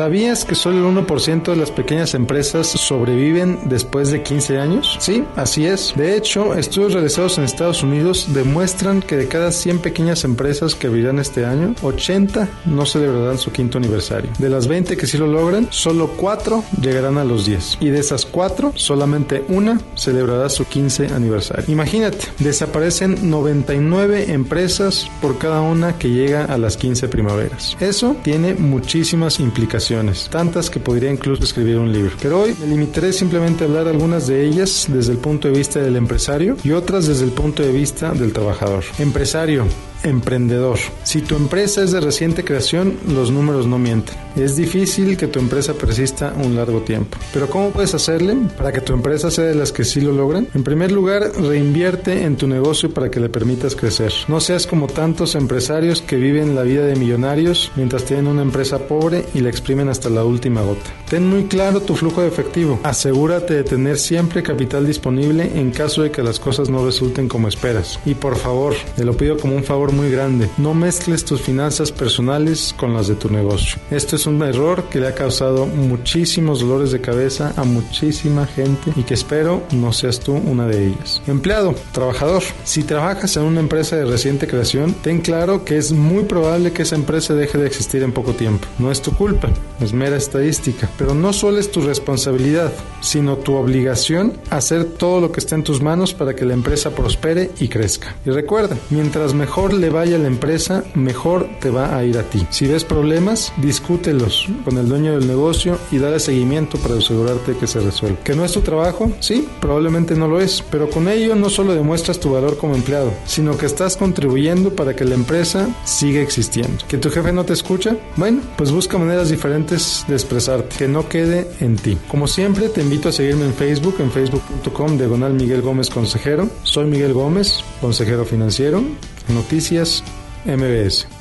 ¿Sabías que solo el 1% de las pequeñas empresas sobreviven después de 15 años? Sí, así es. De hecho, estudios realizados en Estados Unidos demuestran que de cada 100 pequeñas empresas que abrirán este año, 80 no celebrarán su quinto aniversario. De las 20 que sí lo logran, solo 4 llegarán a los 10. Y de esas 4, solamente una celebrará su 15 aniversario. Imagínate, desaparecen 99 empresas por cada una que llega a las 15 primaveras. Eso tiene muchísimas implicaciones, tantas que podría incluso escribir un libro. Pero hoy me limitaré simplemente a hablar algunas de ellas desde el punto de vista del empresario y otras desde el punto de vista del trabajador. Empresario, emprendedor. Si tu empresa es de reciente creación, los números no mienten. Es difícil que tu empresa persista un largo tiempo. Pero ¿cómo puedes hacerle para que tu empresa sea de las que sí lo logran? En primer lugar, reinvierte en tu negocio para que le permitas crecer. No seas como tantos empresarios que viven la vida de millonarios mientras tienen una empresa pobre y la exprimen hasta la última gota. Ten muy claro tu flujo de efectivo. Asegúrate de tener siempre capital disponible en caso de que las cosas no resulten como esperas. Y por favor, te lo pido como un favor muy grande. No mezcles tus finanzas personales con las de tu negocio. Esto es un error que le ha causado muchísimos dolores de cabeza a muchísima gente y que espero no seas tú una de ellas. Empleado, trabajador. Si trabajas en una empresa de reciente creación, ten claro que es muy probable que esa empresa deje de existir en poco tiempo. No es tu culpa, es mera estadística. Pero no solo es tu responsabilidad, sino tu obligación hacer todo lo que esté en tus manos para que la empresa prospere y crezca. Y recuerda, mientras mejor le vaya a la empresa, mejor te va a ir a ti. Si ves problemas, discútelos con el dueño del negocio y dale seguimiento para asegurarte que se resuelva. ¿Que no es tu trabajo? Sí, probablemente no lo es, pero con ello no solo demuestras tu valor como empleado, sino que estás contribuyendo para que la empresa siga existiendo. ¿Que tu jefe no te escucha? Bueno, pues busca maneras de expresarte, que no quede en ti. Como siempre, te invito a seguirme en Facebook, en facebook.com diagonal Miguel Gómez Consejero. Soy Miguel Gómez, consejero financiero. Noticias MBS.